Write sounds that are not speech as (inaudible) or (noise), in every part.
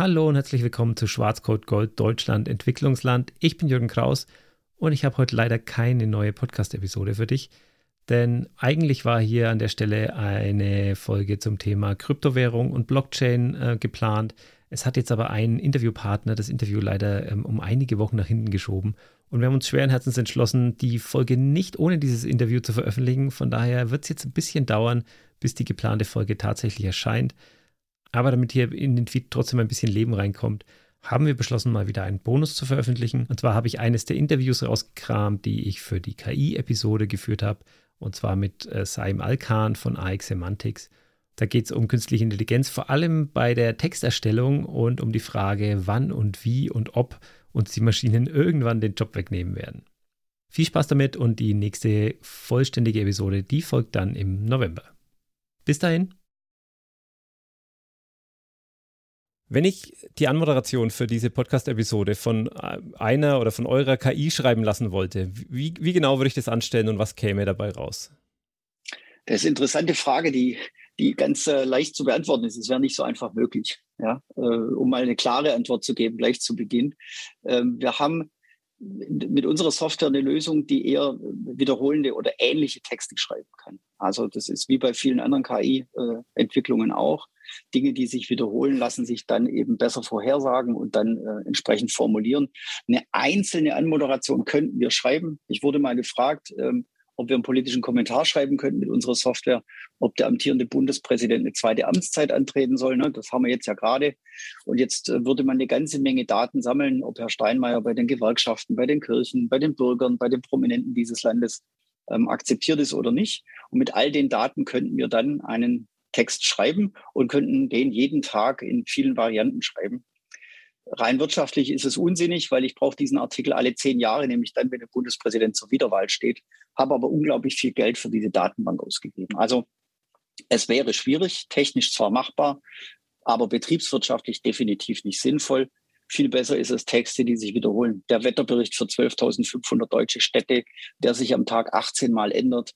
Hallo und herzlich willkommen zu Schwarzcode Gold Deutschland Entwicklungsland. Ich bin Jürgen Kraus und ich habe heute leider keine neue Podcast-Episode für dich, denn eigentlich war hier an der Stelle eine Folge zum Thema Kryptowährung und Blockchain äh, geplant. Es hat jetzt aber ein Interviewpartner das Interview leider ähm, um einige Wochen nach hinten geschoben und wir haben uns schweren Herzens entschlossen, die Folge nicht ohne dieses Interview zu veröffentlichen. Von daher wird es jetzt ein bisschen dauern, bis die geplante Folge tatsächlich erscheint. Aber damit hier in den Feed trotzdem ein bisschen Leben reinkommt, haben wir beschlossen, mal wieder einen Bonus zu veröffentlichen. Und zwar habe ich eines der Interviews rausgekramt, die ich für die KI-Episode geführt habe. Und zwar mit äh, Saim Alkan von AX Semantics. Da geht es um künstliche Intelligenz, vor allem bei der Texterstellung und um die Frage, wann und wie und ob uns die Maschinen irgendwann den Job wegnehmen werden. Viel Spaß damit und die nächste vollständige Episode, die folgt dann im November. Bis dahin. Wenn ich die Anmoderation für diese Podcast-Episode von äh, einer oder von eurer KI schreiben lassen wollte, wie, wie genau würde ich das anstellen und was käme dabei raus? Das ist eine interessante Frage, die, die ganz äh, leicht zu beantworten ist. Es wäre nicht so einfach möglich, ja? Äh, um mal eine klare Antwort zu geben, gleich zu Beginn. Ähm, wir haben mit unserer Software eine Lösung, die eher wiederholende oder ähnliche Texte schreiben kann. Also das ist wie bei vielen anderen KI-Entwicklungen auch. Dinge, die sich wiederholen, lassen sich dann eben besser vorhersagen und dann äh, entsprechend formulieren. Eine einzelne Anmoderation könnten wir schreiben. Ich wurde mal gefragt, ähm, ob wir einen politischen Kommentar schreiben könnten mit unserer Software, ob der amtierende Bundespräsident eine zweite Amtszeit antreten soll. Ne? Das haben wir jetzt ja gerade. Und jetzt äh, würde man eine ganze Menge Daten sammeln, ob Herr Steinmeier bei den Gewerkschaften, bei den Kirchen, bei den Bürgern, bei den Prominenten dieses Landes ähm, akzeptiert ist oder nicht. Und mit all den Daten könnten wir dann einen Text schreiben und könnten den jeden Tag in vielen Varianten schreiben. Rein wirtschaftlich ist es unsinnig, weil ich brauche diesen Artikel alle zehn Jahre, nämlich dann, wenn der Bundespräsident zur Wiederwahl steht, habe aber unglaublich viel Geld für diese Datenbank ausgegeben. Also es wäre schwierig, technisch zwar machbar, aber betriebswirtschaftlich definitiv nicht sinnvoll. Viel besser ist es Texte, die sich wiederholen. Der Wetterbericht für 12.500 deutsche Städte, der sich am Tag 18 Mal ändert.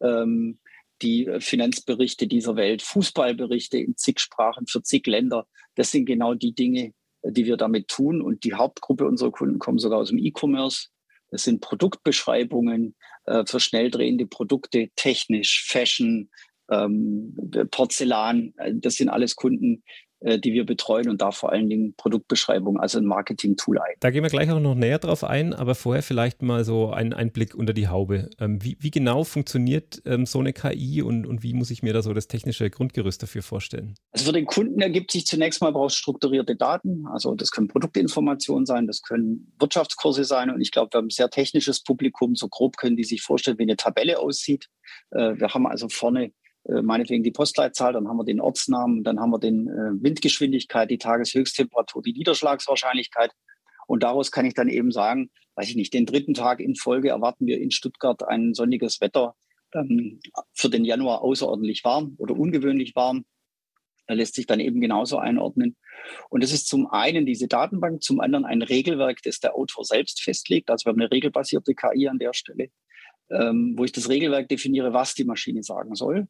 Ähm, die Finanzberichte dieser Welt, Fußballberichte in zig Sprachen für zig Länder. Das sind genau die Dinge, die wir damit tun. Und die Hauptgruppe unserer Kunden kommen sogar aus dem E-Commerce. Das sind Produktbeschreibungen äh, für schnell drehende Produkte, technisch, Fashion, ähm, Porzellan. Das sind alles Kunden, äh, die wir betreuen und da vor allen Dingen Produktbeschreibung, also ein Marketing-Tool ein. Da gehen wir gleich auch noch näher drauf ein, aber vorher vielleicht mal so ein, ein Blick unter die Haube. Ähm, wie, wie, genau funktioniert ähm, so eine KI und, und wie muss ich mir da so das technische Grundgerüst dafür vorstellen? Also für den Kunden ergibt sich zunächst mal, brauchst strukturierte Daten. Also das können Produktinformationen sein, das können Wirtschaftskurse sein und ich glaube, wir haben ein sehr technisches Publikum. So grob können die sich vorstellen, wie eine Tabelle aussieht. Äh, wir haben also vorne äh, meinetwegen die Postleitzahl, dann haben wir den Ortsnamen, dann haben wir den äh, Windgeschwindigkeit, die Tageshöchsttemperatur, die Niederschlagswahrscheinlichkeit. Und daraus kann ich dann eben sagen, weiß ich nicht, den dritten Tag in Folge erwarten wir in Stuttgart ein sonniges Wetter ähm, für den Januar außerordentlich warm oder ungewöhnlich warm. Da lässt sich dann eben genauso einordnen. Und das ist zum einen diese Datenbank, zum anderen ein Regelwerk, das der Autor selbst festlegt. Also wir haben eine regelbasierte KI an der Stelle, ähm, wo ich das Regelwerk definiere, was die Maschine sagen soll.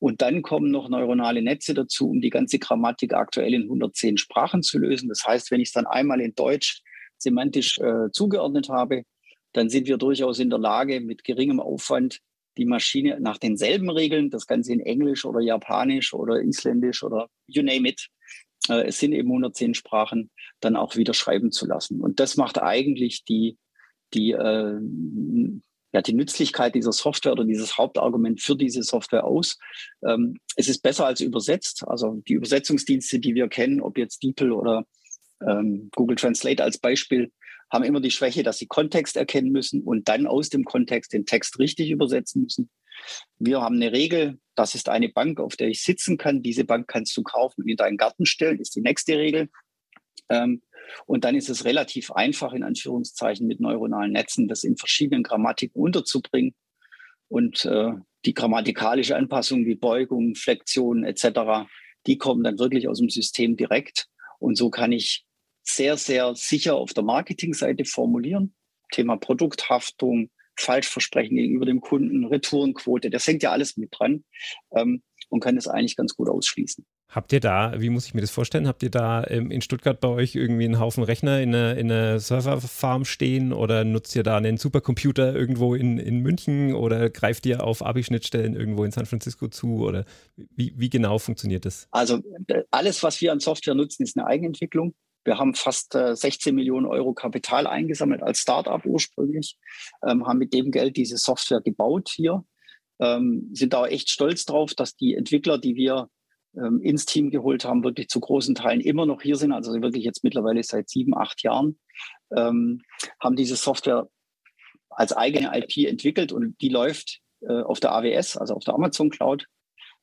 Und dann kommen noch neuronale Netze dazu, um die ganze Grammatik aktuell in 110 Sprachen zu lösen. Das heißt, wenn ich es dann einmal in Deutsch semantisch äh, zugeordnet habe, dann sind wir durchaus in der Lage, mit geringem Aufwand die Maschine nach denselben Regeln, das Ganze in Englisch oder Japanisch oder Isländisch oder you name it, äh, es sind eben 110 Sprachen, dann auch wieder schreiben zu lassen. Und das macht eigentlich die, die äh, ja, die Nützlichkeit dieser Software oder dieses Hauptargument für diese Software aus. Ähm, es ist besser als übersetzt. Also die Übersetzungsdienste, die wir kennen, ob jetzt DeepL oder ähm, Google Translate als Beispiel, haben immer die Schwäche, dass sie Kontext erkennen müssen und dann aus dem Kontext den Text richtig übersetzen müssen. Wir haben eine Regel, das ist eine Bank, auf der ich sitzen kann. Diese Bank kannst du kaufen und in deinen Garten stellen, ist die nächste Regel. Ähm, und dann ist es relativ einfach, in Anführungszeichen, mit neuronalen Netzen das in verschiedenen Grammatiken unterzubringen. Und äh, die grammatikalische Anpassung wie Beugung, Flexion etc., die kommen dann wirklich aus dem System direkt. Und so kann ich sehr, sehr sicher auf der Marketingseite formulieren. Thema Produkthaftung, Falschversprechen gegenüber dem Kunden, Retourenquote, das hängt ja alles mit dran ähm, und kann es eigentlich ganz gut ausschließen. Habt ihr da, wie muss ich mir das vorstellen, habt ihr da ähm, in Stuttgart bei euch irgendwie einen Haufen Rechner in einer, in einer Serverfarm stehen oder nutzt ihr da einen Supercomputer irgendwo in, in München oder greift ihr auf ABI-Schnittstellen irgendwo in San Francisco zu oder wie, wie genau funktioniert das? Also alles, was wir an Software nutzen, ist eine Eigenentwicklung. Wir haben fast äh, 16 Millionen Euro Kapital eingesammelt als Startup ursprünglich, ähm, haben mit dem Geld diese Software gebaut hier, ähm, sind da echt stolz drauf, dass die Entwickler, die wir ähm, ins Team geholt haben, wirklich zu großen Teilen immer noch hier sind, also wirklich jetzt mittlerweile seit sieben, acht Jahren, ähm, haben diese Software als eigene IP entwickelt und die läuft äh, auf der AWS, also auf der Amazon Cloud.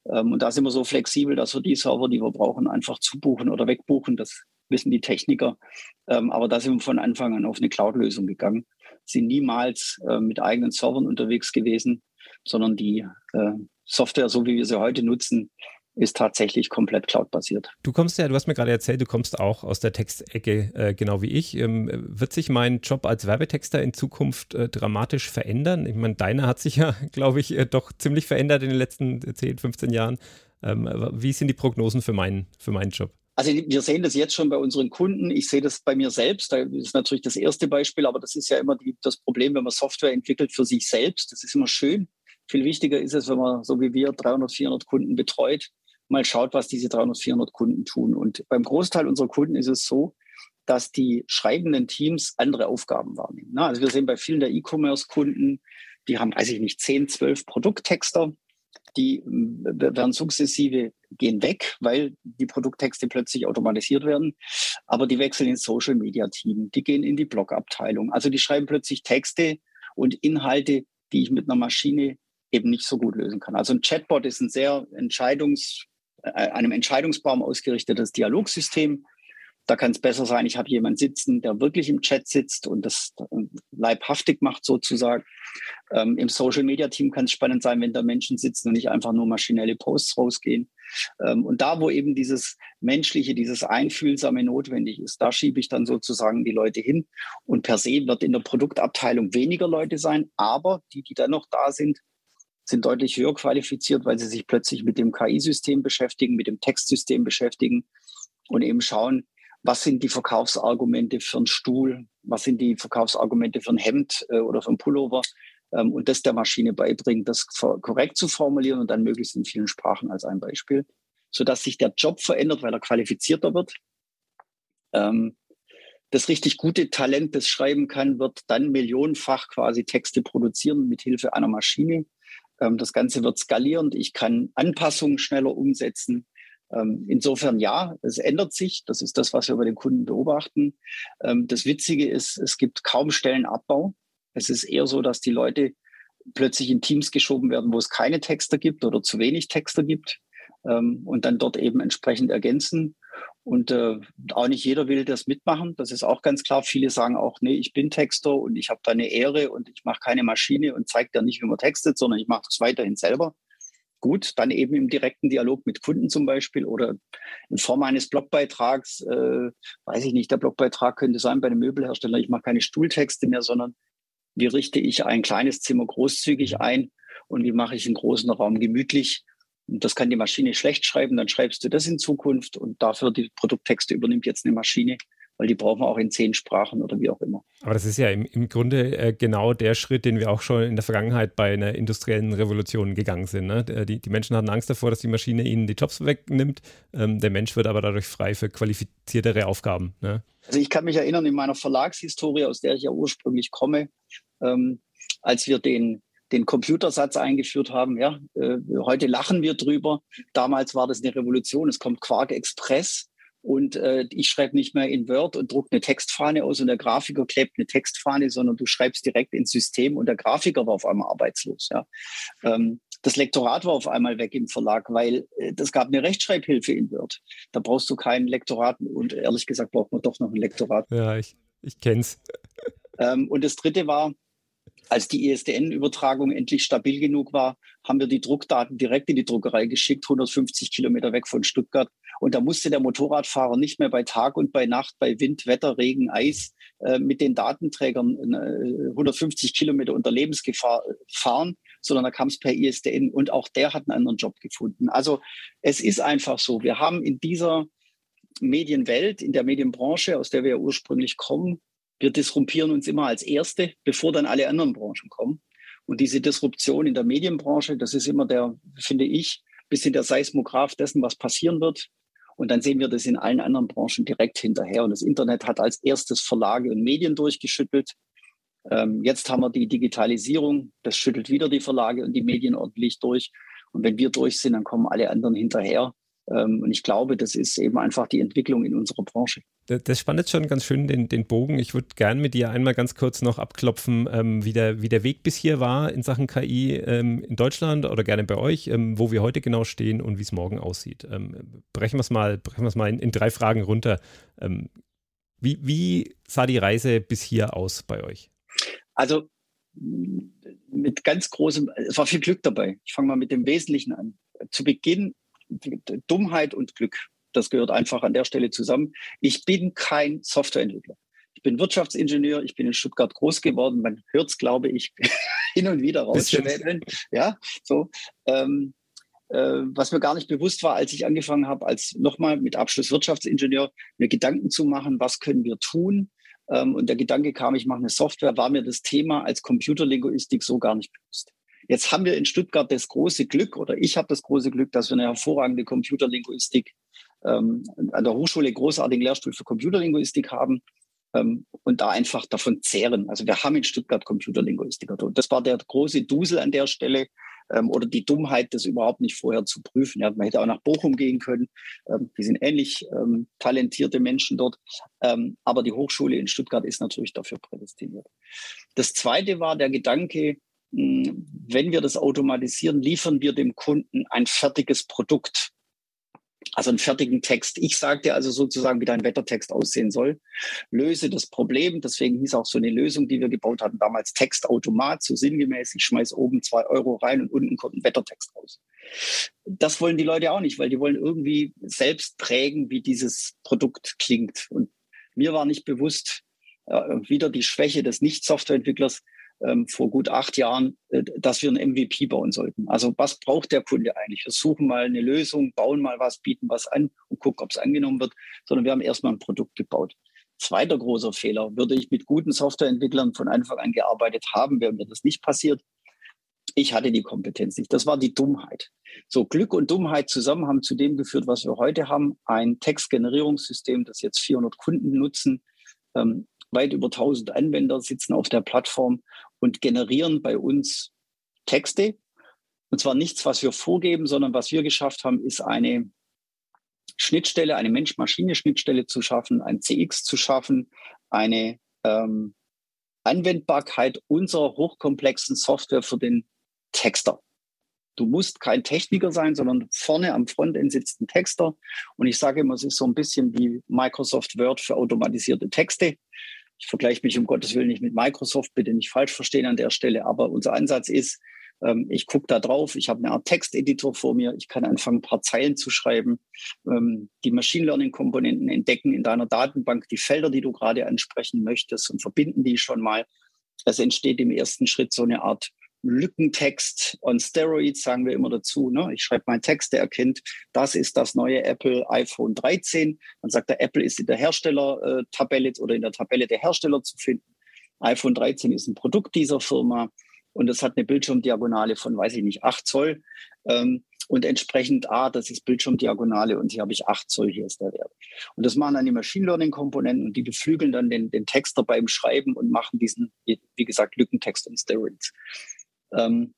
Ähm, und da sind wir so flexibel, dass wir die Server, die wir brauchen, einfach zubuchen oder wegbuchen. Das wissen die Techniker. Ähm, aber da sind wir von Anfang an auf eine Cloud-Lösung gegangen, sind niemals äh, mit eigenen Servern unterwegs gewesen, sondern die äh, Software, so wie wir sie heute nutzen, ist tatsächlich komplett cloud-basiert. Du kommst ja, du hast mir gerade erzählt, du kommst auch aus der Textecke, äh, genau wie ich. Ähm, wird sich mein Job als Werbetexter in Zukunft äh, dramatisch verändern? Ich meine, deiner hat sich ja, (laughs) glaube ich, äh, doch ziemlich verändert in den letzten 10, 15 Jahren. Ähm, wie sind die Prognosen für meinen, für meinen Job? Also wir sehen das jetzt schon bei unseren Kunden. Ich sehe das bei mir selbst. Das ist natürlich das erste Beispiel, aber das ist ja immer die, das Problem, wenn man Software entwickelt für sich selbst. Das ist immer schön. Viel wichtiger ist es, wenn man, so wie wir, 300, 400 Kunden betreut, mal schaut, was diese 300, 400 Kunden tun. Und beim Großteil unserer Kunden ist es so, dass die schreibenden Teams andere Aufgaben wahrnehmen. Also wir sehen bei vielen der E-Commerce-Kunden, die haben, weiß ich nicht, 10, 12 Produkttexter, die werden sukzessive gehen weg, weil die Produkttexte plötzlich automatisiert werden. Aber die wechseln ins Social Media Team, die gehen in die Blogabteilung. Also die schreiben plötzlich Texte und Inhalte, die ich mit einer Maschine eben nicht so gut lösen kann. Also ein Chatbot ist ein sehr entscheidungs äh, einem Entscheidungsbaum ausgerichtetes Dialogsystem. Da kann es besser sein, ich habe jemanden sitzen, der wirklich im Chat sitzt und das äh, leibhaftig macht sozusagen. Ähm, Im Social-Media-Team kann es spannend sein, wenn da Menschen sitzen und nicht einfach nur maschinelle Posts rausgehen. Ähm, und da, wo eben dieses Menschliche, dieses Einfühlsame notwendig ist, da schiebe ich dann sozusagen die Leute hin. Und per se wird in der Produktabteilung weniger Leute sein, aber die, die dann noch da sind, sind deutlich höher qualifiziert, weil sie sich plötzlich mit dem KI-System beschäftigen, mit dem Textsystem beschäftigen und eben schauen, was sind die Verkaufsargumente für einen Stuhl, was sind die Verkaufsargumente für ein Hemd äh, oder für ein Pullover ähm, und das der Maschine beibringen, das korrekt zu formulieren und dann möglichst in vielen Sprachen als ein Beispiel, sodass sich der Job verändert, weil er qualifizierter wird. Ähm, das richtig gute Talent, das schreiben kann, wird dann millionenfach quasi Texte produzieren mit Hilfe einer Maschine. Ähm, das Ganze wird skalierend. Ich kann Anpassungen schneller umsetzen. Ähm, insofern ja, es ändert sich. Das ist das, was wir bei den Kunden beobachten. Ähm, das Witzige ist, es gibt kaum Stellenabbau. Es ist eher so, dass die Leute plötzlich in Teams geschoben werden, wo es keine Texter gibt oder zu wenig Texter gibt und dann dort eben entsprechend ergänzen. Und äh, auch nicht jeder will das mitmachen. Das ist auch ganz klar. Viele sagen auch, nee, ich bin Texter und ich habe da eine Ehre und ich mache keine Maschine und zeige da nicht, wie man textet, sondern ich mache das weiterhin selber. Gut, dann eben im direkten Dialog mit Kunden zum Beispiel oder in Form eines Blogbeitrags, äh, weiß ich nicht, der Blogbeitrag könnte sein bei einem Möbelhersteller, ich mache keine Stuhltexte mehr, sondern wie richte ich ein kleines Zimmer großzügig ein und wie mache ich einen großen Raum gemütlich und das kann die Maschine schlecht schreiben, dann schreibst du das in Zukunft und dafür die Produkttexte übernimmt jetzt eine Maschine, weil die brauchen wir auch in zehn Sprachen oder wie auch immer. Aber das ist ja im, im Grunde äh, genau der Schritt, den wir auch schon in der Vergangenheit bei einer industriellen Revolution gegangen sind. Ne? Äh, die, die, Menschen hatten Angst davor, dass die Maschine ihnen die Jobs wegnimmt. Ähm, der Mensch wird aber dadurch frei für qualifiziertere Aufgaben. Ne? Also ich kann mich erinnern, in meiner Verlagshistorie, aus der ich ja ursprünglich komme, ähm, als wir den den Computersatz eingeführt haben. Ja, äh, heute lachen wir drüber. Damals war das eine Revolution. Es kommt Quark Express und äh, ich schreibe nicht mehr in Word und drucke eine Textfahne aus und der Grafiker klebt eine Textfahne, sondern du schreibst direkt ins System und der Grafiker war auf einmal arbeitslos. Ja. Ähm, das Lektorat war auf einmal weg im Verlag, weil äh, das gab eine Rechtschreibhilfe in Word. Da brauchst du kein Lektorat und ehrlich gesagt braucht man doch noch ein Lektorat. Ja, ich, ich kenn's. Ähm, und das dritte war, als die ISDN-Übertragung e endlich stabil genug war, haben wir die Druckdaten direkt in die Druckerei geschickt, 150 Kilometer weg von Stuttgart. Und da musste der Motorradfahrer nicht mehr bei Tag und bei Nacht, bei Wind, Wetter, Regen, Eis äh, mit den Datenträgern äh, 150 Kilometer unter Lebensgefahr fahren, sondern da kam es per ISDN und auch der hat einen anderen Job gefunden. Also es ist einfach so, wir haben in dieser Medienwelt, in der Medienbranche, aus der wir ja ursprünglich kommen, wir disrumpieren uns immer als Erste, bevor dann alle anderen Branchen kommen. Und diese Disruption in der Medienbranche, das ist immer der, finde ich, bisschen der Seismograph dessen, was passieren wird. Und dann sehen wir das in allen anderen Branchen direkt hinterher. Und das Internet hat als erstes Verlage und Medien durchgeschüttelt. Ähm, jetzt haben wir die Digitalisierung. Das schüttelt wieder die Verlage und die Medien ordentlich durch. Und wenn wir durch sind, dann kommen alle anderen hinterher. Ähm, und ich glaube, das ist eben einfach die Entwicklung in unserer Branche. Das spannt jetzt schon ganz schön den, den Bogen. Ich würde gerne mit dir einmal ganz kurz noch abklopfen, ähm, wie, der, wie der Weg bis hier war in Sachen KI ähm, in Deutschland oder gerne bei euch, ähm, wo wir heute genau stehen und wie es morgen aussieht. Ähm, brechen wir es mal, brechen mal in, in drei Fragen runter. Ähm, wie, wie sah die Reise bis hier aus bei euch? Also mit ganz großem, es war viel Glück dabei. Ich fange mal mit dem Wesentlichen an. Zu Beginn Dummheit und Glück. Das gehört einfach an der Stelle zusammen. Ich bin kein Softwareentwickler. Ich bin Wirtschaftsingenieur, ich bin in Stuttgart groß geworden. Man hört es, glaube ich, (laughs) hin und wieder rausschwäbeln. Ja, so. Ähm, äh, was mir gar nicht bewusst war, als ich angefangen habe, als nochmal mit Abschluss Wirtschaftsingenieur, mir Gedanken zu machen, was können wir tun? Ähm, und der Gedanke kam, ich mache eine Software, war mir das Thema als Computerlinguistik so gar nicht bewusst. Jetzt haben wir in Stuttgart das große Glück, oder ich habe das große Glück, dass wir eine hervorragende Computerlinguistik ähm, an der Hochschule großartigen Lehrstuhl für Computerlinguistik haben ähm, und da einfach davon zehren. Also wir haben in Stuttgart Computerlinguistiker. Das war der große Dusel an der Stelle ähm, oder die Dummheit, das überhaupt nicht vorher zu prüfen. Ja, man hätte auch nach Bochum gehen können. Ähm, die sind ähnlich ähm, talentierte Menschen dort. Ähm, aber die Hochschule in Stuttgart ist natürlich dafür prädestiniert. Das zweite war der Gedanke, wenn wir das automatisieren, liefern wir dem Kunden ein fertiges Produkt. Also einen fertigen Text. Ich sagte also sozusagen, wie dein Wettertext aussehen soll. Löse das Problem. Deswegen hieß auch so eine Lösung, die wir gebaut hatten, damals Textautomat, so sinngemäß. Ich schmeiß oben zwei Euro rein und unten kommt ein Wettertext raus. Das wollen die Leute auch nicht, weil die wollen irgendwie selbst prägen, wie dieses Produkt klingt. Und mir war nicht bewusst, äh, wieder die Schwäche des Nicht-Softwareentwicklers, ähm, vor gut acht Jahren, äh, dass wir ein MVP bauen sollten. Also was braucht der Kunde eigentlich? Wir suchen mal eine Lösung, bauen mal was, bieten was an und gucken, ob es angenommen wird, sondern wir haben erstmal ein Produkt gebaut. Zweiter großer Fehler, würde ich mit guten Softwareentwicklern von Anfang an gearbeitet haben, wäre mir das nicht passiert. Ich hatte die Kompetenz nicht. Das war die Dummheit. So Glück und Dummheit zusammen haben zu dem geführt, was wir heute haben. Ein Textgenerierungssystem, das jetzt 400 Kunden nutzen, ähm, weit über 1000 Anwender sitzen auf der Plattform und generieren bei uns Texte. Und zwar nichts, was wir vorgeben, sondern was wir geschafft haben, ist eine Schnittstelle, eine Mensch-Maschine-Schnittstelle zu schaffen, ein CX zu schaffen, eine ähm, Anwendbarkeit unserer hochkomplexen Software für den Texter. Du musst kein Techniker sein, sondern vorne am Frontend sitzt ein Texter. Und ich sage immer, es ist so ein bisschen wie Microsoft Word für automatisierte Texte. Ich vergleiche mich um Gottes Willen nicht mit Microsoft, bitte nicht falsch verstehen an der Stelle, aber unser Ansatz ist, ähm, ich gucke da drauf, ich habe eine Art Texteditor vor mir, ich kann anfangen, ein paar Zeilen zu schreiben, ähm, die Machine Learning-Komponenten entdecken in deiner Datenbank, die Felder, die du gerade ansprechen möchtest und verbinden die schon mal. Es entsteht im ersten Schritt so eine Art Lückentext on Steroids, sagen wir immer dazu. Ne? Ich schreibe meinen Text, der erkennt, das ist das neue Apple iPhone 13. Dann sagt der Apple ist in der Herstellertabelle oder in der Tabelle der Hersteller zu finden. iPhone 13 ist ein Produkt dieser Firma und es hat eine Bildschirmdiagonale von, weiß ich nicht, 8 Zoll. Ähm, und entsprechend, ah, das ist Bildschirmdiagonale und hier habe ich 8 Zoll, hier ist der Wert. Und das machen dann die Machine Learning-Komponenten und die beflügeln dann den, den Texter beim Schreiben und machen diesen, wie gesagt, Lückentext und Steroids. Ähm,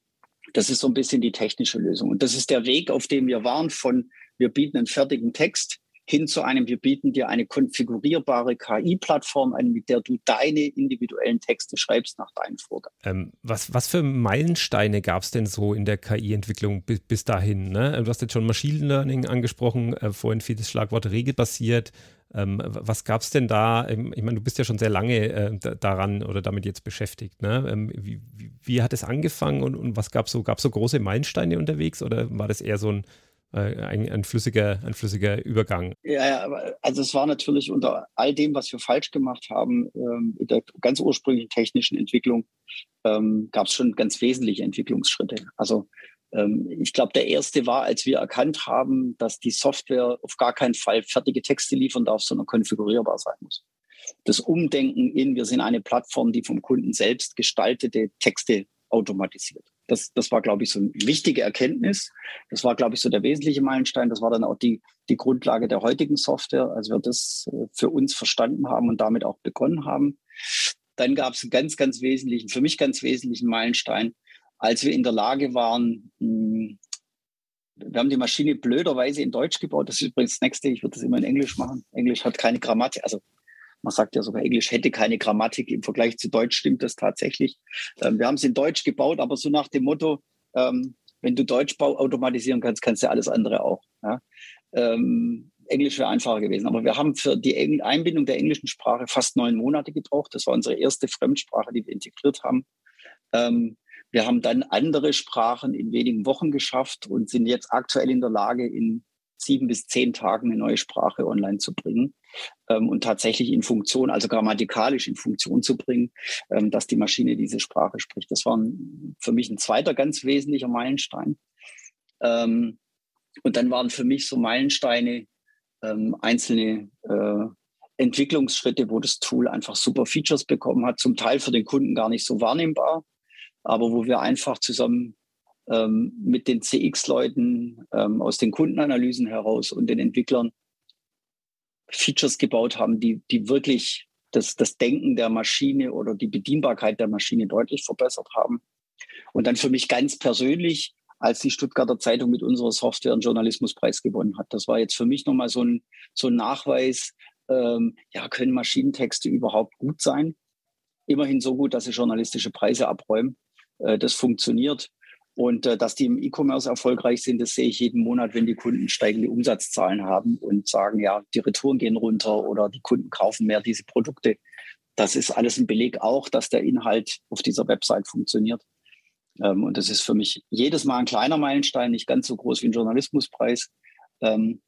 das ist so ein bisschen die technische Lösung. Und das ist der Weg, auf dem wir waren von, wir bieten einen fertigen Text hin zu einem, wir bieten dir eine konfigurierbare KI-Plattform an, mit der du deine individuellen Texte schreibst nach deinen Vorgaben. Ähm, was, was für Meilensteine gab es denn so in der KI-Entwicklung bis, bis dahin? Ne? Du hast jetzt schon Machine Learning angesprochen, äh, vorhin fiel das Schlagwort regelbasiert. Ähm, was gab es denn da? Ähm, ich meine, du bist ja schon sehr lange äh, daran oder damit jetzt beschäftigt. Ne? Ähm, wie, wie, wie, hat es angefangen und, und was gab es so? Gab es so große Meilensteine unterwegs oder war das eher so ein äh, ein, ein, flüssiger, ein flüssiger Übergang. Ja, also es war natürlich unter all dem, was wir falsch gemacht haben, ähm, in der ganz ursprünglichen technischen Entwicklung, ähm, gab es schon ganz wesentliche Entwicklungsschritte. Also ich glaube, der erste war, als wir erkannt haben, dass die Software auf gar keinen Fall fertige Texte liefern darf, sondern konfigurierbar sein muss. Das Umdenken in, wir sind eine Plattform, die vom Kunden selbst gestaltete Texte automatisiert. Das, das war, glaube ich, so eine wichtige Erkenntnis. Das war, glaube ich, so der wesentliche Meilenstein. Das war dann auch die, die Grundlage der heutigen Software, als wir das äh, für uns verstanden haben und damit auch begonnen haben. Dann gab es einen ganz, ganz wesentlichen, für mich ganz wesentlichen Meilenstein, als wir in der Lage waren, hm, wir haben die Maschine blöderweise in Deutsch gebaut. Das ist übrigens das nächste. Ich würde das immer in Englisch machen. Englisch hat keine Grammatik. Also man sagt ja sogar, Englisch hätte keine Grammatik. Im Vergleich zu Deutsch stimmt das tatsächlich. Ähm, wir haben es in Deutsch gebaut, aber so nach dem Motto, ähm, wenn du Deutsch automatisieren kannst, kannst du alles andere auch. Ähm, Englisch wäre einfacher gewesen. Aber wir haben für die Einbindung der englischen Sprache fast neun Monate gebraucht. Das war unsere erste Fremdsprache, die wir integriert haben. Wir haben dann andere Sprachen in wenigen Wochen geschafft und sind jetzt aktuell in der Lage, in sieben bis zehn Tagen eine neue Sprache online zu bringen ähm, und tatsächlich in Funktion, also grammatikalisch in Funktion zu bringen, ähm, dass die Maschine diese Sprache spricht. Das war ein, für mich ein zweiter ganz wesentlicher Meilenstein. Ähm, und dann waren für mich so Meilensteine ähm, einzelne äh, Entwicklungsschritte, wo das Tool einfach super Features bekommen hat, zum Teil für den Kunden gar nicht so wahrnehmbar, aber wo wir einfach zusammen ähm, mit den CX-Leuten ähm, aus den Kundenanalysen heraus und den Entwicklern Features gebaut haben, die, die wirklich das, das Denken der Maschine oder die Bedienbarkeit der Maschine deutlich verbessert haben. Und dann für mich ganz persönlich, als die Stuttgarter Zeitung mit unserer Software einen Journalismuspreis gewonnen hat. Das war jetzt für mich nochmal so ein, so ein Nachweis, ähm, ja, können Maschinentexte überhaupt gut sein? Immerhin so gut, dass sie journalistische Preise abräumen. Äh, das funktioniert. Und äh, dass die im E-Commerce erfolgreich sind, das sehe ich jeden Monat, wenn die Kunden steigende Umsatzzahlen haben und sagen, ja, die Retouren gehen runter oder die Kunden kaufen mehr diese Produkte. Das ist alles ein Beleg auch, dass der Inhalt auf dieser Website funktioniert. Ähm, und das ist für mich jedes Mal ein kleiner Meilenstein, nicht ganz so groß wie ein Journalismuspreis. Ähm,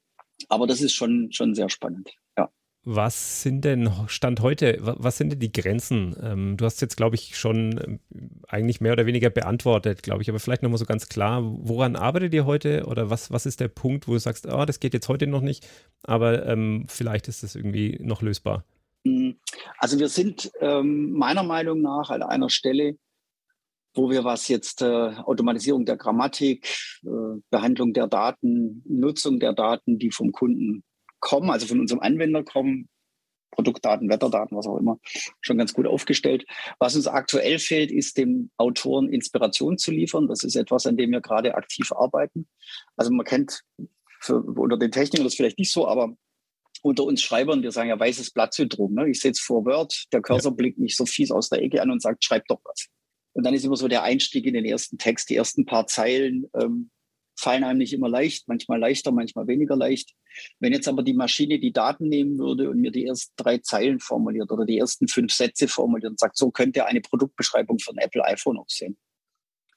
aber das ist schon, schon sehr spannend. Ja. Was sind denn Stand heute, was sind denn die Grenzen? Ähm, du hast jetzt, glaube ich, schon ähm, eigentlich mehr oder weniger beantwortet, glaube ich, aber vielleicht nochmal so ganz klar, woran arbeitet ihr heute oder was, was ist der Punkt, wo du sagst, oh, das geht jetzt heute noch nicht, aber ähm, vielleicht ist das irgendwie noch lösbar? Hm, also wir sind ähm, meiner Meinung nach an einer Stelle, wo wir was jetzt äh, Automatisierung der Grammatik, äh, Behandlung der Daten, Nutzung der Daten, die vom Kunden kommen, also von unserem Anwender kommen, Produktdaten, Wetterdaten, was auch immer, schon ganz gut aufgestellt. Was uns aktuell fehlt, ist dem Autoren Inspiration zu liefern. Das ist etwas, an dem wir gerade aktiv arbeiten. Also man kennt für, unter den Technikern das vielleicht nicht so, aber unter uns Schreibern, wir sagen ja weißes Blattsyndrom. Ne? Ich sitze vor Word, der Cursor ja. blickt mich so fies aus der Ecke an und sagt, schreib doch was. Und dann ist immer so der Einstieg in den ersten Text, die ersten paar Zeilen. Ähm, fallen einem nicht immer leicht, manchmal leichter, manchmal weniger leicht. Wenn jetzt aber die Maschine die Daten nehmen würde und mir die ersten drei Zeilen formuliert oder die ersten fünf Sätze formuliert und sagt, so könnte eine Produktbeschreibung ein Apple iPhone aussehen.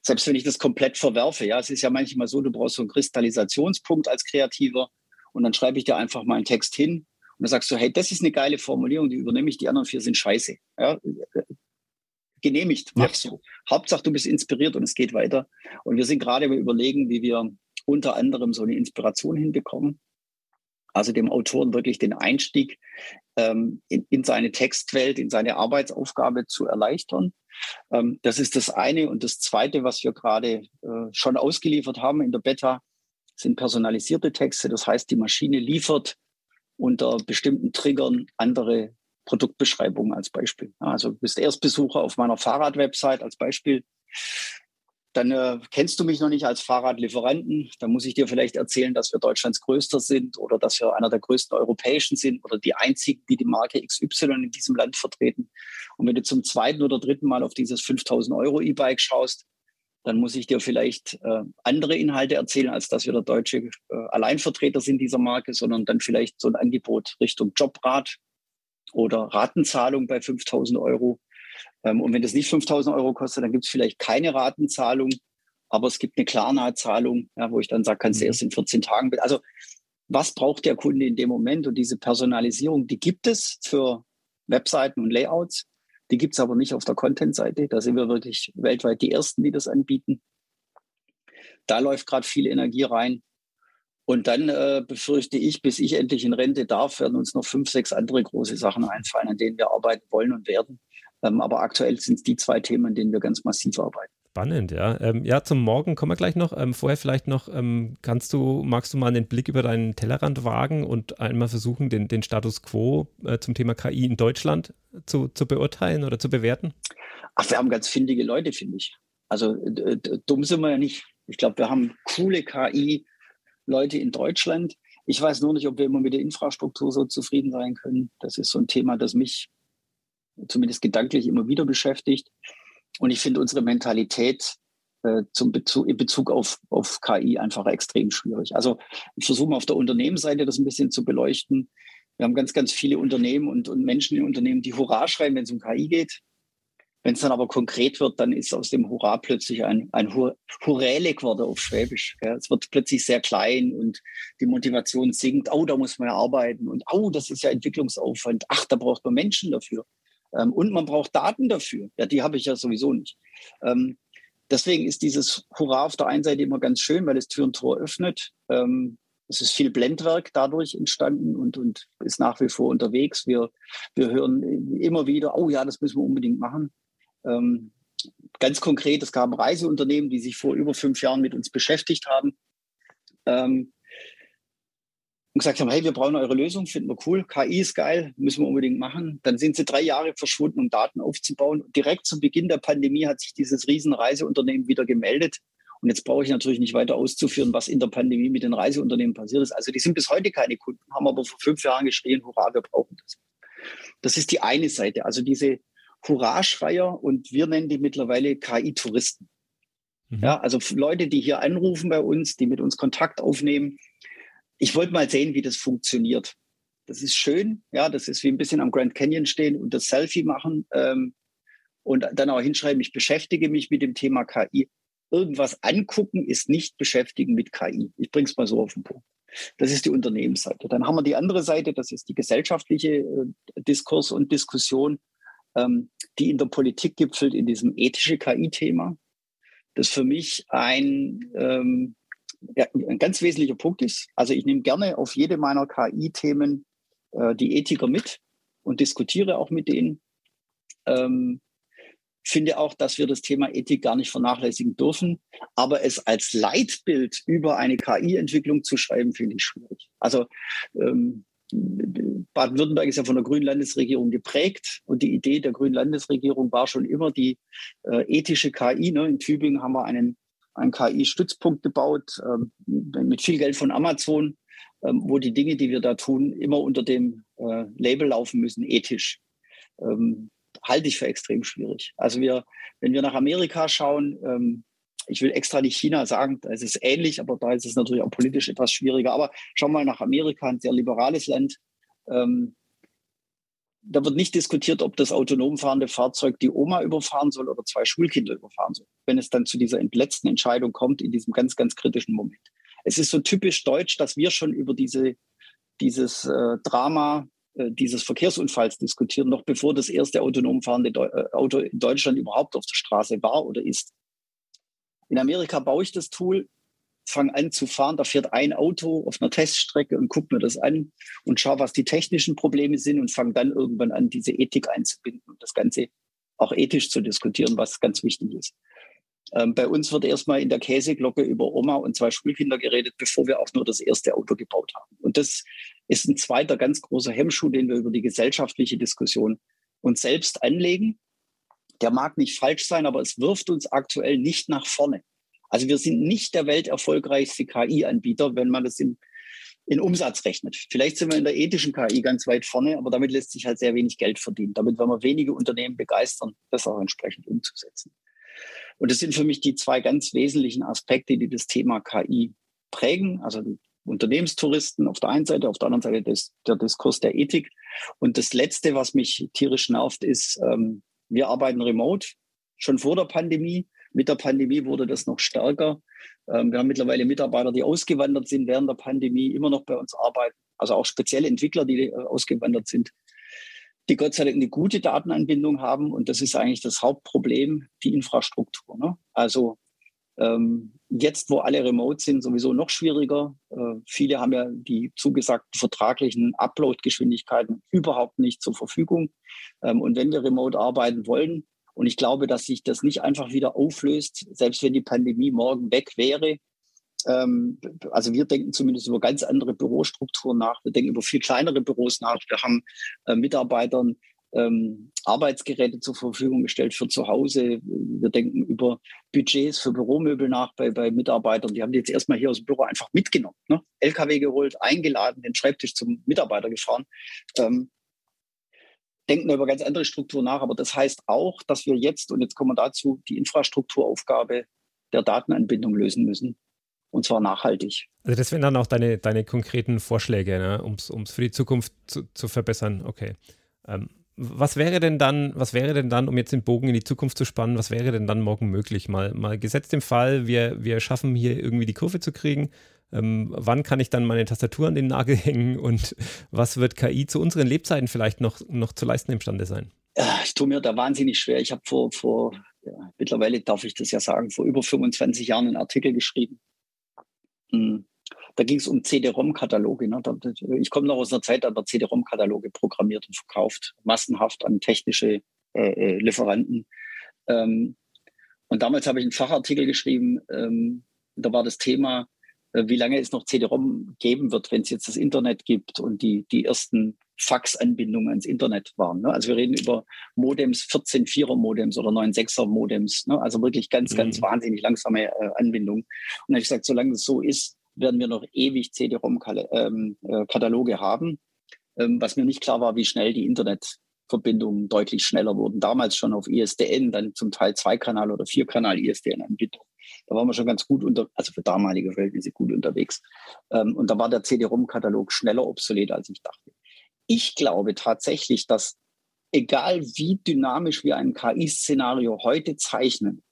Selbst wenn ich das komplett verwerfe, ja, es ist ja manchmal so, du brauchst so einen Kristallisationspunkt als Kreativer und dann schreibe ich dir einfach mal einen Text hin und dann sagst du, hey, das ist eine geile Formulierung, die übernehme ich, die anderen vier sind scheiße. Ja, genehmigt, mach ja. so. Hauptsache, du bist inspiriert und es geht weiter. Und wir sind gerade überlegen, wie wir unter anderem so eine Inspiration hinbekommen. Also dem Autoren wirklich den Einstieg ähm, in, in, seine Textwelt, in seine Arbeitsaufgabe zu erleichtern. Ähm, das ist das eine. Und das zweite, was wir gerade äh, schon ausgeliefert haben in der Beta, sind personalisierte Texte. Das heißt, die Maschine liefert unter bestimmten Triggern andere Produktbeschreibung als Beispiel. Also du bist Erstbesucher auf meiner Fahrradwebsite als Beispiel. Dann äh, kennst du mich noch nicht als Fahrradlieferanten. Dann muss ich dir vielleicht erzählen, dass wir Deutschlands größter sind oder dass wir einer der größten europäischen sind oder die einzigen, die die Marke XY in diesem Land vertreten. Und wenn du zum zweiten oder dritten Mal auf dieses 5000 Euro E-Bike schaust, dann muss ich dir vielleicht äh, andere Inhalte erzählen, als dass wir der deutsche äh, Alleinvertreter sind dieser Marke, sondern dann vielleicht so ein Angebot Richtung Jobrat oder Ratenzahlung bei 5000 Euro. Ähm, und wenn das nicht 5000 Euro kostet, dann gibt es vielleicht keine Ratenzahlung, aber es gibt eine Klarnahezahlung, ja, wo ich dann sage, kannst du mhm. erst in 14 Tagen. Also was braucht der Kunde in dem Moment? Und diese Personalisierung, die gibt es für Webseiten und Layouts. Die gibt es aber nicht auf der Content-Seite. Da sind wir wirklich weltweit die Ersten, die das anbieten. Da läuft gerade viel Energie rein. Und dann äh, befürchte ich, bis ich endlich in Rente darf, werden uns noch fünf, sechs andere große Sachen einfallen, an denen wir arbeiten wollen und werden. Ähm, aber aktuell sind es die zwei Themen, an denen wir ganz massiv arbeiten. Spannend, ja. Ähm, ja, zum Morgen kommen wir gleich noch. Ähm, vorher vielleicht noch, ähm, kannst du, magst du mal einen Blick über deinen Tellerrand wagen und einmal versuchen, den, den Status quo äh, zum Thema KI in Deutschland zu, zu beurteilen oder zu bewerten? Ach, wir haben ganz findige Leute, finde ich. Also dumm sind wir ja nicht. Ich glaube, wir haben coole KI, Leute in Deutschland. Ich weiß nur nicht, ob wir immer mit der Infrastruktur so zufrieden sein können. Das ist so ein Thema, das mich zumindest gedanklich immer wieder beschäftigt. Und ich finde unsere Mentalität äh, zum Bezug, in Bezug auf, auf KI einfach extrem schwierig. Also ich versuche mal auf der Unternehmensseite das ein bisschen zu beleuchten. Wir haben ganz, ganz viele Unternehmen und, und Menschen in Unternehmen, die Hurra schreiben, wenn es um KI geht. Wenn es dann aber konkret wird, dann ist aus dem Hurra plötzlich ein, ein Hur Hurräle geworden auf Schwäbisch. Ja. Es wird plötzlich sehr klein und die Motivation sinkt. Oh, da muss man ja arbeiten. Und oh, das ist ja Entwicklungsaufwand. Ach, da braucht man Menschen dafür. Ähm, und man braucht Daten dafür. Ja, die habe ich ja sowieso nicht. Ähm, deswegen ist dieses Hurra auf der einen Seite immer ganz schön, weil es Tür und Tor öffnet. Ähm, es ist viel Blendwerk dadurch entstanden und, und ist nach wie vor unterwegs. Wir, wir hören immer wieder, oh ja, das müssen wir unbedingt machen. Ähm, ganz konkret, es gab Reiseunternehmen, die sich vor über fünf Jahren mit uns beschäftigt haben ähm, und gesagt haben, hey, wir brauchen eure Lösung, finden wir cool, KI ist geil, müssen wir unbedingt machen. Dann sind sie drei Jahre verschwunden, um Daten aufzubauen. Direkt zu Beginn der Pandemie hat sich dieses riesen Reiseunternehmen wieder gemeldet. Und jetzt brauche ich natürlich nicht weiter auszuführen, was in der Pandemie mit den Reiseunternehmen passiert ist. Also die sind bis heute keine Kunden, haben aber vor fünf Jahren geschrien, hurra, wir brauchen das. Das ist die eine Seite, also diese Hurra-Schreier und wir nennen die mittlerweile KI-Touristen. Mhm. Ja, also Leute, die hier anrufen bei uns, die mit uns Kontakt aufnehmen. Ich wollte mal sehen, wie das funktioniert. Das ist schön, ja, das ist wie ein bisschen am Grand Canyon stehen und das Selfie machen ähm, und dann auch hinschreiben, ich beschäftige mich mit dem Thema KI. Irgendwas angucken ist nicht beschäftigen mit KI. Ich bringe es mal so auf den Punkt. Das ist die Unternehmensseite. Dann haben wir die andere Seite, das ist die gesellschaftliche äh, Diskurs und Diskussion ähm, die in der Politik gipfelt in diesem ethische KI-Thema, das für mich ein, ähm, ja, ein ganz wesentlicher Punkt ist. Also ich nehme gerne auf jede meiner KI-Themen äh, die Ethiker mit und diskutiere auch mit denen. Ähm, finde auch, dass wir das Thema Ethik gar nicht vernachlässigen dürfen. Aber es als Leitbild über eine KI-Entwicklung zu schreiben, finde ich schwierig. Also ähm, Baden-Württemberg ist ja von der Grünen Landesregierung geprägt und die Idee der Grünen Landesregierung war schon immer die äh, ethische KI. Ne? In Tübingen haben wir einen, einen KI-Stützpunkt gebaut ähm, mit viel Geld von Amazon, ähm, wo die Dinge, die wir da tun, immer unter dem äh, Label laufen müssen, ethisch. Ähm, halte ich für extrem schwierig. Also wir, wenn wir nach Amerika schauen, ähm, ich will extra nicht China sagen, da ist es ähnlich, aber da ist es natürlich auch politisch etwas schwieriger. Aber schau mal nach Amerika, ein sehr liberales Land. Ähm, da wird nicht diskutiert, ob das autonom fahrende Fahrzeug die Oma überfahren soll oder zwei Schulkinder überfahren soll, wenn es dann zu dieser letzten Entscheidung kommt, in diesem ganz, ganz kritischen Moment. Es ist so typisch deutsch, dass wir schon über diese, dieses äh, Drama äh, dieses Verkehrsunfalls diskutieren, noch bevor das erste autonom fahrende Deu äh, Auto in Deutschland überhaupt auf der Straße war oder ist. In Amerika baue ich das Tool, fange an zu fahren, da fährt ein Auto auf einer Teststrecke und gucke mir das an und schaue, was die technischen Probleme sind und fange dann irgendwann an, diese Ethik einzubinden und das Ganze auch ethisch zu diskutieren, was ganz wichtig ist. Ähm, bei uns wird erstmal in der Käseglocke über Oma und zwei Schulkinder geredet, bevor wir auch nur das erste Auto gebaut haben. Und das ist ein zweiter ganz großer Hemmschuh, den wir über die gesellschaftliche Diskussion uns selbst anlegen der mag nicht falsch sein, aber es wirft uns aktuell nicht nach vorne. Also wir sind nicht der welterfolgreichste KI-Anbieter, wenn man das in, in Umsatz rechnet. Vielleicht sind wir in der ethischen KI ganz weit vorne, aber damit lässt sich halt sehr wenig Geld verdienen. Damit werden wir wenige Unternehmen begeistern, das auch entsprechend umzusetzen. Und das sind für mich die zwei ganz wesentlichen Aspekte, die das Thema KI prägen. Also die Unternehmenstouristen auf der einen Seite, auf der anderen Seite des, der Diskurs der Ethik. Und das Letzte, was mich tierisch nervt, ist ähm, wir arbeiten remote, schon vor der Pandemie. Mit der Pandemie wurde das noch stärker. Ähm, wir haben mittlerweile Mitarbeiter, die ausgewandert sind während der Pandemie, immer noch bei uns arbeiten. Also auch spezielle Entwickler, die äh, ausgewandert sind, die Gott sei Dank eine gute Datenanbindung haben. Und das ist eigentlich das Hauptproblem, die Infrastruktur. Ne? Also ähm, jetzt, wo alle remote sind, sowieso noch schwieriger. Äh, viele haben ja die zugesagten vertraglichen Upload-Geschwindigkeiten überhaupt nicht zur Verfügung. Ähm, und wenn wir remote arbeiten wollen, und ich glaube, dass sich das nicht einfach wieder auflöst, selbst wenn die Pandemie morgen weg wäre. Ähm, also wir denken zumindest über ganz andere Bürostrukturen nach. Wir denken über viel kleinere Büros nach. Wir haben äh, Mitarbeitern ähm, Arbeitsgeräte zur Verfügung gestellt für zu Hause. Wir denken über Budgets für Büromöbel nach bei, bei Mitarbeitern. Die haben die jetzt erstmal hier aus dem Büro einfach mitgenommen. Ne? LKW geholt, eingeladen, den Schreibtisch zum Mitarbeiter gefahren. Ähm, denken über ganz andere Strukturen nach. Aber das heißt auch, dass wir jetzt, und jetzt kommen wir dazu, die Infrastrukturaufgabe der Datenanbindung lösen müssen. Und zwar nachhaltig. Also das wären dann auch deine, deine konkreten Vorschläge, ne? um es für die Zukunft zu, zu verbessern. Okay. Ähm, was wäre denn dann, was wäre denn dann, um jetzt den Bogen in die Zukunft zu spannen, was wäre denn dann morgen möglich? Mal, mal gesetzt im Fall, wir, wir schaffen hier irgendwie die Kurve zu kriegen. Ähm, wann kann ich dann meine Tastatur an den Nagel hängen und was wird KI zu unseren Lebzeiten vielleicht noch, noch zu leisten imstande sein? Ich tue mir da wahnsinnig schwer. Ich habe vor, vor ja, mittlerweile darf ich das ja sagen, vor über 25 Jahren einen Artikel geschrieben. Hm da ging es um CD-ROM-Kataloge. Ne? Ich komme noch aus einer Zeit, da haben wir CD-ROM-Kataloge programmiert und verkauft, massenhaft an technische äh, äh, Lieferanten. Ähm, und damals habe ich einen Fachartikel geschrieben, ähm, da war das Thema, äh, wie lange es noch CD-ROM geben wird, wenn es jetzt das Internet gibt und die, die ersten Fax-Anbindungen ans Internet waren. Ne? Also wir reden über Modems, 14-4er-Modems oder 9-6er-Modems. Ne? Also wirklich ganz, mhm. ganz wahnsinnig langsame äh, Anbindungen. Und dann habe ich gesagt, solange es so ist, werden wir noch ewig CD-ROM-Kataloge ähm, äh, haben. Ähm, was mir nicht klar war, wie schnell die Internetverbindungen deutlich schneller wurden. Damals schon auf ISDN, dann zum Teil Zweikanal- oder Vierkanal-ISDN-Anbindung. Da waren wir schon ganz gut unter, also für damalige Verhältnisse gut unterwegs. Ähm, und da war der CD-ROM-Katalog schneller obsolet, als ich dachte. Ich glaube tatsächlich, dass egal wie dynamisch wir ein KI-Szenario heute zeichnen,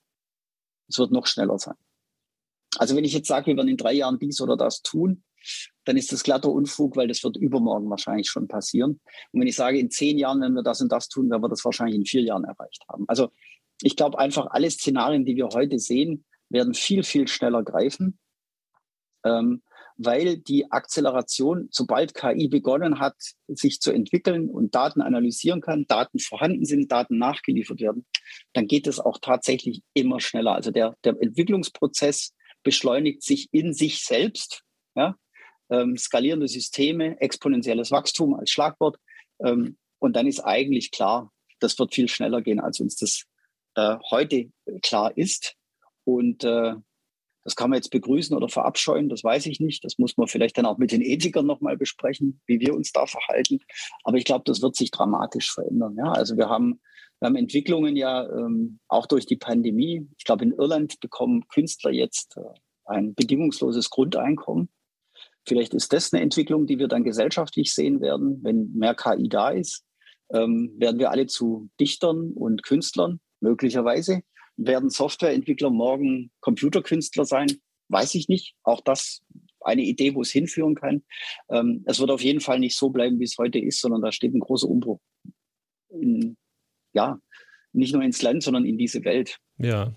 es wird noch schneller sein. Also wenn ich jetzt sage, wir werden in drei Jahren dies oder das tun, dann ist das glatter Unfug, weil das wird übermorgen wahrscheinlich schon passieren. Und wenn ich sage, in zehn Jahren, wenn wir das und das tun, werden wir das wahrscheinlich in vier Jahren erreicht haben. Also ich glaube einfach, alle Szenarien, die wir heute sehen, werden viel, viel schneller greifen, ähm, weil die Akzeleration, sobald KI begonnen hat, sich zu entwickeln und Daten analysieren kann, Daten vorhanden sind, Daten nachgeliefert werden, dann geht es auch tatsächlich immer schneller. Also der, der Entwicklungsprozess beschleunigt sich in sich selbst. Ja? Ähm, skalierende Systeme, exponentielles Wachstum als Schlagwort. Ähm, und dann ist eigentlich klar, das wird viel schneller gehen, als uns das äh, heute klar ist. Und äh, das kann man jetzt begrüßen oder verabscheuen, das weiß ich nicht. Das muss man vielleicht dann auch mit den Ethikern nochmal besprechen, wie wir uns da verhalten. Aber ich glaube, das wird sich dramatisch verändern. Ja? Also wir haben, wir haben Entwicklungen ja ähm, auch durch die Pandemie. Ich glaube, in Irland bekommen Künstler jetzt äh, ein bedingungsloses Grundeinkommen. Vielleicht ist das eine Entwicklung, die wir dann gesellschaftlich sehen werden, wenn mehr KI da ist. Ähm, werden wir alle zu Dichtern und Künstlern, möglicherweise. Werden Softwareentwickler morgen Computerkünstler sein? Weiß ich nicht. Auch das eine Idee, wo es hinführen kann. Ähm, es wird auf jeden Fall nicht so bleiben, wie es heute ist, sondern da steht ein großer Umbruch. In, ja, nicht nur ins Land, sondern in diese Welt. Ja.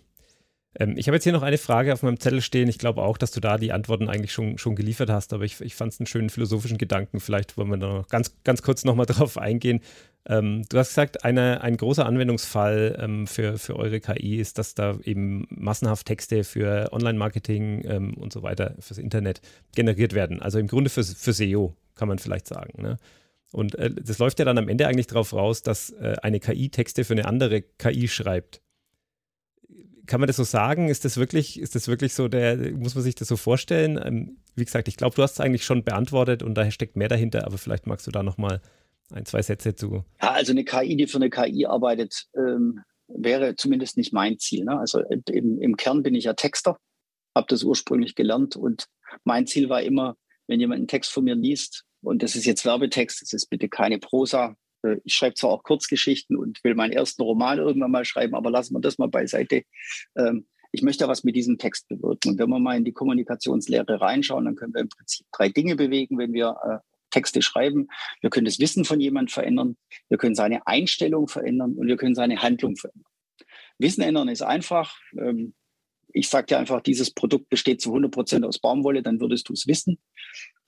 Ähm, ich habe jetzt hier noch eine Frage auf meinem Zettel stehen. Ich glaube auch, dass du da die Antworten eigentlich schon, schon geliefert hast, aber ich, ich fand es einen schönen philosophischen Gedanken. Vielleicht wollen wir da noch ganz, ganz kurz nochmal (laughs) drauf eingehen. Ähm, du hast gesagt, eine, ein großer Anwendungsfall ähm, für, für eure KI ist, dass da eben massenhaft Texte für Online-Marketing ähm, und so weiter, fürs Internet generiert werden. Also im Grunde für, für SEO, kann man vielleicht sagen. Ne? Und äh, das läuft ja dann am Ende eigentlich darauf raus, dass äh, eine KI Texte für eine andere KI schreibt kann man das so sagen? Ist das wirklich, ist das wirklich so der, muss man sich das so vorstellen? Ähm, wie gesagt, ich glaube, du hast es eigentlich schon beantwortet und da steckt mehr dahinter, aber vielleicht magst du da nochmal ein, zwei Sätze zu. Ja, also eine KI, die für eine KI arbeitet, ähm, wäre zumindest nicht mein Ziel. Ne? Also im, im Kern bin ich ja Texter, habe das ursprünglich gelernt und mein Ziel war immer, wenn jemand einen Text von mir liest, und das ist jetzt Werbetext, das ist bitte keine Prosa, äh, ich schreibe zwar auch Kurzgeschichten und will meinen ersten Roman irgendwann mal schreiben, aber lassen wir das mal beiseite. Ähm, ich möchte was mit diesem Text bewirken. Und wenn wir mal in die Kommunikationslehre reinschauen, dann können wir im Prinzip drei Dinge bewegen, wenn wir äh, Texte schreiben. Wir können das Wissen von jemandem verändern, wir können seine Einstellung verändern und wir können seine Handlung verändern. Wissen ändern ist einfach. Ähm, ich sage dir einfach, dieses Produkt besteht zu 100 Prozent aus Baumwolle, dann würdest du es wissen.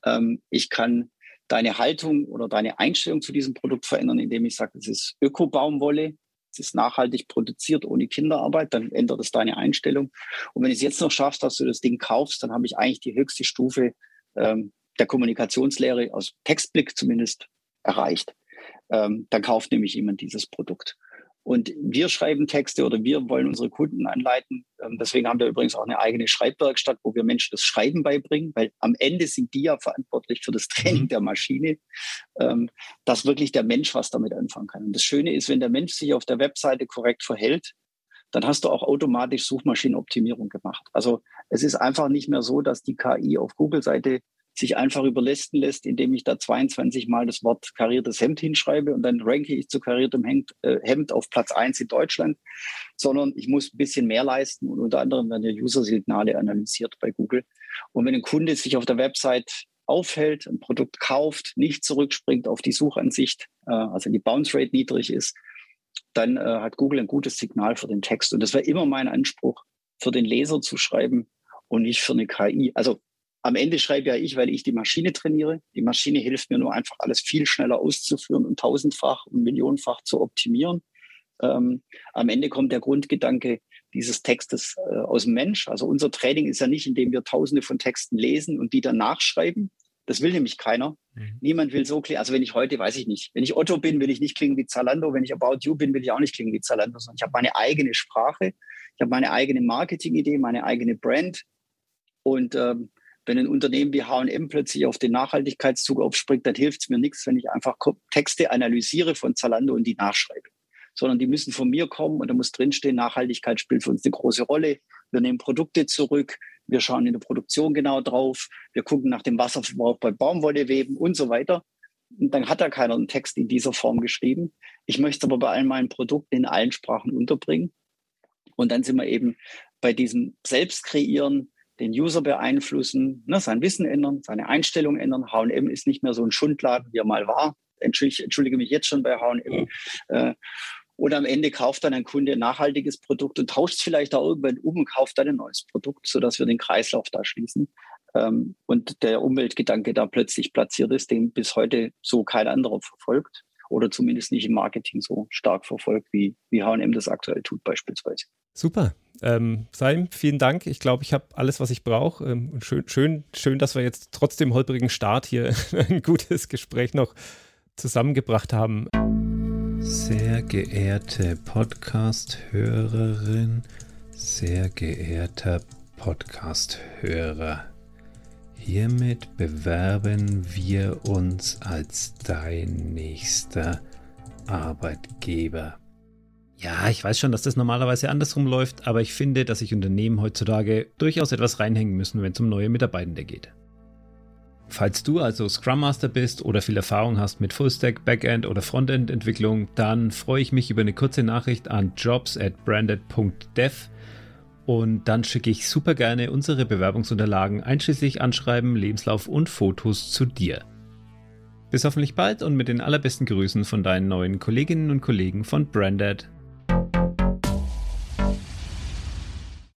Ähm, ich kann deine Haltung oder deine Einstellung zu diesem Produkt verändern, indem ich sage, es ist Öko-Baumwolle, es ist nachhaltig produziert ohne Kinderarbeit, dann ändert es deine Einstellung. Und wenn du es jetzt noch schaffst, dass du das Ding kaufst, dann habe ich eigentlich die höchste Stufe ähm, der Kommunikationslehre aus Textblick zumindest erreicht. Ähm, dann kauft nämlich jemand dieses Produkt. Und wir schreiben Texte oder wir wollen unsere Kunden anleiten. Ähm, deswegen haben wir übrigens auch eine eigene Schreibwerkstatt, wo wir Menschen das Schreiben beibringen, weil am Ende sind die ja verantwortlich für das Training mhm. der Maschine, ähm, dass wirklich der Mensch was damit anfangen kann. Und das Schöne ist, wenn der Mensch sich auf der Webseite korrekt verhält, dann hast du auch automatisch Suchmaschinenoptimierung gemacht. Also es ist einfach nicht mehr so, dass die KI auf Google-Seite sich einfach überlisten lässt, indem ich da 22 Mal das Wort kariertes Hemd hinschreibe und dann ranke ich zu kariertem Hemd, äh, Hemd auf Platz eins in Deutschland, sondern ich muss ein bisschen mehr leisten und unter anderem werden ja User-Signale analysiert bei Google. Und wenn ein Kunde sich auf der Website aufhält, ein Produkt kauft, nicht zurückspringt auf die Suchansicht, äh, also die Bounce Rate niedrig ist, dann äh, hat Google ein gutes Signal für den Text. Und das wäre immer mein Anspruch, für den Leser zu schreiben und nicht für eine KI. Also am Ende schreibe ja ich, weil ich die Maschine trainiere. Die Maschine hilft mir nur einfach alles viel schneller auszuführen und tausendfach und millionenfach zu optimieren. Ähm, am Ende kommt der Grundgedanke dieses Textes äh, aus dem Mensch. Also unser Training ist ja nicht, indem wir tausende von Texten lesen und die dann nachschreiben. Das will nämlich keiner. Mhm. Niemand will so klingen. Also wenn ich heute, weiß ich nicht, wenn ich Otto bin, will ich nicht klingen wie Zalando. Wenn ich About You bin, will ich auch nicht klingen wie Zalando, sondern ich habe meine eigene Sprache. Ich habe meine eigene Marketingidee, meine eigene Brand. Und ähm, wenn ein Unternehmen wie H&M plötzlich auf den Nachhaltigkeitszug aufspringt, dann hilft es mir nichts, wenn ich einfach Texte analysiere von Zalando und die nachschreibe. Sondern die müssen von mir kommen und da muss drinstehen, Nachhaltigkeit spielt für uns eine große Rolle. Wir nehmen Produkte zurück, wir schauen in der Produktion genau drauf, wir gucken nach dem Wasserverbrauch bei Baumwolleweben und so weiter. Und dann hat da keiner einen Text in dieser Form geschrieben. Ich möchte aber bei allen meinen Produkten in allen Sprachen unterbringen. Und dann sind wir eben bei diesem Selbstkreieren, den User beeinflussen, ne, sein Wissen ändern, seine Einstellung ändern. H&M ist nicht mehr so ein Schundladen, wie er mal war. Entschuldige, entschuldige mich jetzt schon bei H&M. Äh, und am Ende kauft dann ein Kunde ein nachhaltiges Produkt und tauscht es vielleicht auch irgendwann um und kauft dann ein neues Produkt, sodass wir den Kreislauf da schließen. Ähm, und der Umweltgedanke da plötzlich platziert ist, den bis heute so kein anderer verfolgt oder zumindest nicht im Marketing so stark verfolgt, wie, wie H&M das aktuell tut beispielsweise. Super. Ähm, Saim, vielen Dank. Ich glaube, ich habe alles, was ich brauche. Ähm, schön, schön, schön, dass wir jetzt trotz dem holprigen Start hier (laughs) ein gutes Gespräch noch zusammengebracht haben. Sehr geehrte Podcast-Hörerin, sehr geehrter Podcast-Hörer, hiermit bewerben wir uns als dein nächster Arbeitgeber. Ja, ich weiß schon, dass das normalerweise andersrum läuft, aber ich finde, dass sich Unternehmen heutzutage durchaus etwas reinhängen müssen, wenn es um neue Mitarbeitende geht. Falls du also Scrum Master bist oder viel Erfahrung hast mit Fullstack, Backend oder Frontend Entwicklung, dann freue ich mich über eine kurze Nachricht an jobs at branded.dev und dann schicke ich super gerne unsere Bewerbungsunterlagen einschließlich Anschreiben, Lebenslauf und Fotos zu dir. Bis hoffentlich bald und mit den allerbesten Grüßen von deinen neuen Kolleginnen und Kollegen von Branded.